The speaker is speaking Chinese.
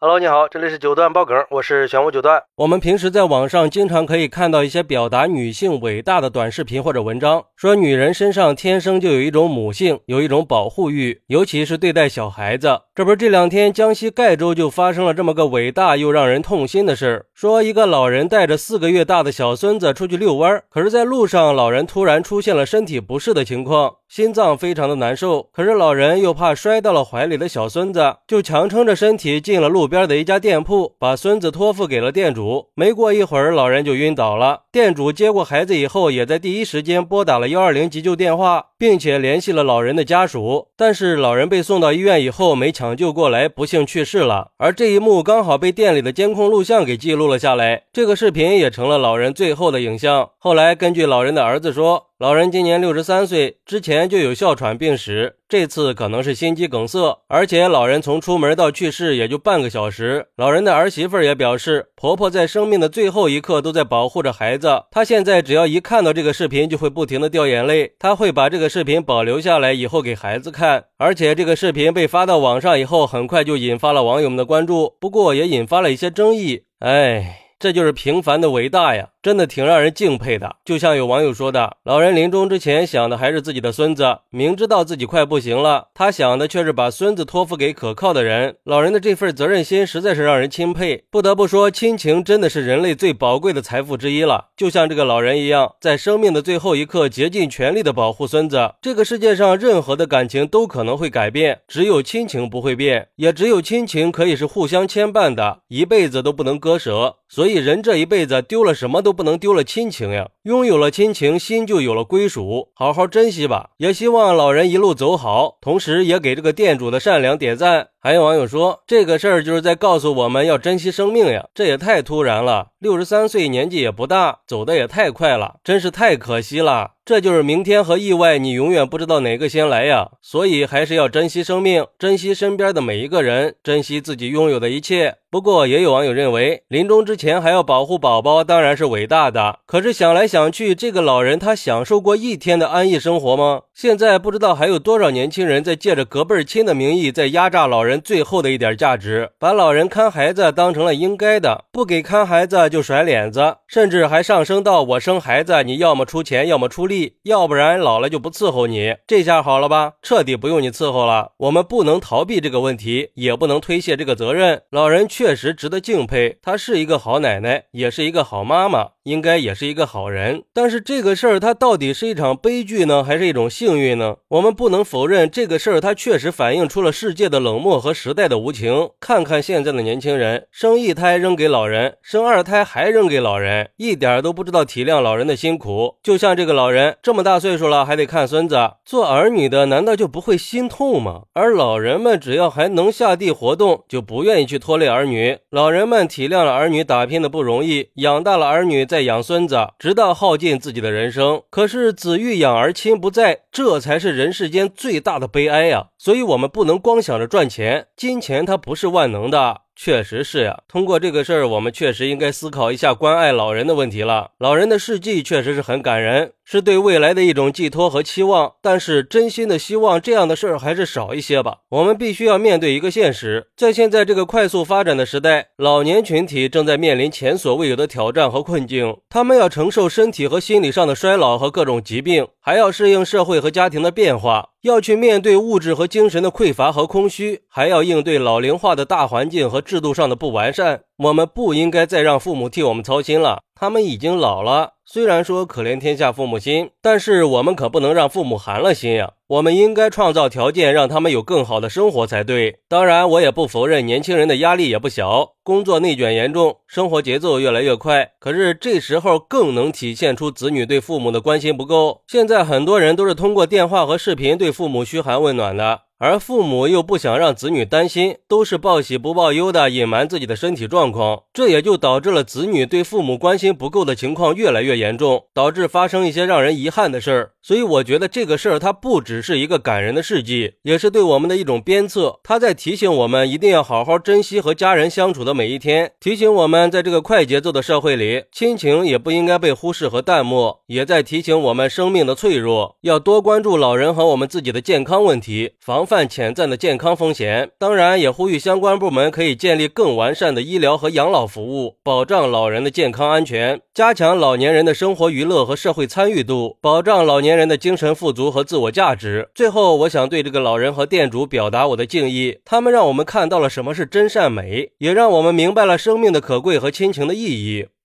Hello，你好，这里是九段爆梗，我是玄武九段。我们平时在网上经常可以看到一些表达女性伟大的短视频或者文章，说女人身上天生就有一种母性，有一种保护欲，尤其是对待小孩子。这不是这两天江西赣州就发生了这么个伟大又让人痛心的事儿，说一个老人带着四个月大的小孙子出去遛弯，可是在路上老人突然出现了身体不适的情况，心脏非常的难受，可是老人又怕摔到了怀里的小孙子，就强撑着身体进了路。边的一家店铺，把孙子托付给了店主。没过一会儿，老人就晕倒了。店主接过孩子以后，也在第一时间拨打了幺二零急救电话，并且联系了老人的家属。但是老人被送到医院以后，没抢救过来，不幸去世了。而这一幕刚好被店里的监控录像给记录了下来。这个视频也成了老人最后的影像。后来根据老人的儿子说。老人今年六十三岁，之前就有哮喘病史，这次可能是心肌梗塞。而且老人从出门到去世也就半个小时。老人的儿媳妇也表示，婆婆在生命的最后一刻都在保护着孩子。她现在只要一看到这个视频，就会不停的掉眼泪。她会把这个视频保留下来，以后给孩子看。而且这个视频被发到网上以后，很快就引发了网友们的关注，不过也引发了一些争议。哎，这就是平凡的伟大呀！真的挺让人敬佩的，就像有网友说的，老人临终之前想的还是自己的孙子，明知道自己快不行了，他想的却是把孙子托付给可靠的人。老人的这份责任心实在是让人钦佩。不得不说，亲情真的是人类最宝贵的财富之一了。就像这个老人一样，在生命的最后一刻，竭尽全力的保护孙子。这个世界上任何的感情都可能会改变，只有亲情不会变，也只有亲情可以是互相牵绊的，一辈子都不能割舍。所以以人这一辈子丢了什么都不能丢了亲情呀，拥有了亲情，心就有了归属，好好珍惜吧。也希望老人一路走好，同时也给这个店主的善良点赞。还有网友说，这个事儿就是在告诉我们要珍惜生命呀，这也太突然了。六十三岁年纪也不大，走的也太快了，真是太可惜了。这就是明天和意外，你永远不知道哪个先来呀。所以还是要珍惜生命，珍惜身边的每一个人，珍惜自己拥有的一切。不过也有网友认为，临终之前还要保护宝宝，当然是伟大的。可是想来想去，这个老人他享受过一天的安逸生活吗？现在不知道还有多少年轻人在借着隔辈亲的名义，在压榨老人人最后的一点价值，把老人看孩子当成了应该的，不给看孩子就甩脸子，甚至还上升到我生孩子，你要么出钱，要么出力。要不然老了就不伺候你，这下好了吧？彻底不用你伺候了。我们不能逃避这个问题，也不能推卸这个责任。老人确实值得敬佩，她是一个好奶奶，也是一个好妈妈。应该也是一个好人，但是这个事儿它到底是一场悲剧呢，还是一种幸运呢？我们不能否认这个事儿，它确实反映出了世界的冷漠和时代的无情。看看现在的年轻人，生一胎扔给老人，生二胎还扔给老人，一点都不知道体谅老人的辛苦。就像这个老人这么大岁数了，还得看孙子，做儿女的难道就不会心痛吗？而老人们只要还能下地活动，就不愿意去拖累儿女。老人们体谅了儿女打拼的不容易，养大了儿女再。养孙子，直到耗尽自己的人生。可是子欲养而亲不在，这才是人世间最大的悲哀呀！所以，我们不能光想着赚钱，钱金钱它不是万能的。确实是呀，通过这个事儿，我们确实应该思考一下关爱老人的问题了。老人的事迹确实是很感人，是对未来的一种寄托和期望。但是，真心的希望这样的事儿还是少一些吧。我们必须要面对一个现实，在现在这个快速发展的时代，老年群体正在面临前所未有的挑战和困境。他们要承受身体和心理上的衰老和各种疾病，还要适应社会和家庭的变化。要去面对物质和精神的匮乏和空虚，还要应对老龄化的大环境和制度上的不完善。我们不应该再让父母替我们操心了，他们已经老了。虽然说可怜天下父母心，但是我们可不能让父母寒了心呀。我们应该创造条件，让他们有更好的生活才对。当然，我也不否认年轻人的压力也不小，工作内卷严重，生活节奏越来越快。可是这时候更能体现出子女对父母的关心不够。现在很多人都是通过电话和视频对父母嘘寒问暖的。而父母又不想让子女担心，都是报喜不报忧的，隐瞒自己的身体状况，这也就导致了子女对父母关心不够的情况越来越严重，导致发生一些让人遗憾的事儿。所以我觉得这个事儿它不只是一个感人的事迹，也是对我们的一种鞭策。他在提醒我们一定要好好珍惜和家人相处的每一天，提醒我们在这个快节奏的社会里，亲情也不应该被忽视和淡漠，也在提醒我们生命的脆弱，要多关注老人和我们自己的健康问题，防。泛潜在的健康风险。当然，也呼吁相关部门可以建立更完善的医疗和养老服务，保障老人的健康安全，加强老年人的生活娱乐和社会参与度，保障老年人的精神富足和自我价值。最后，我想对这个老人和店主表达我的敬意，他们让我们看到了什么是真善美，也让我们明白了生命的可贵和亲情的意义。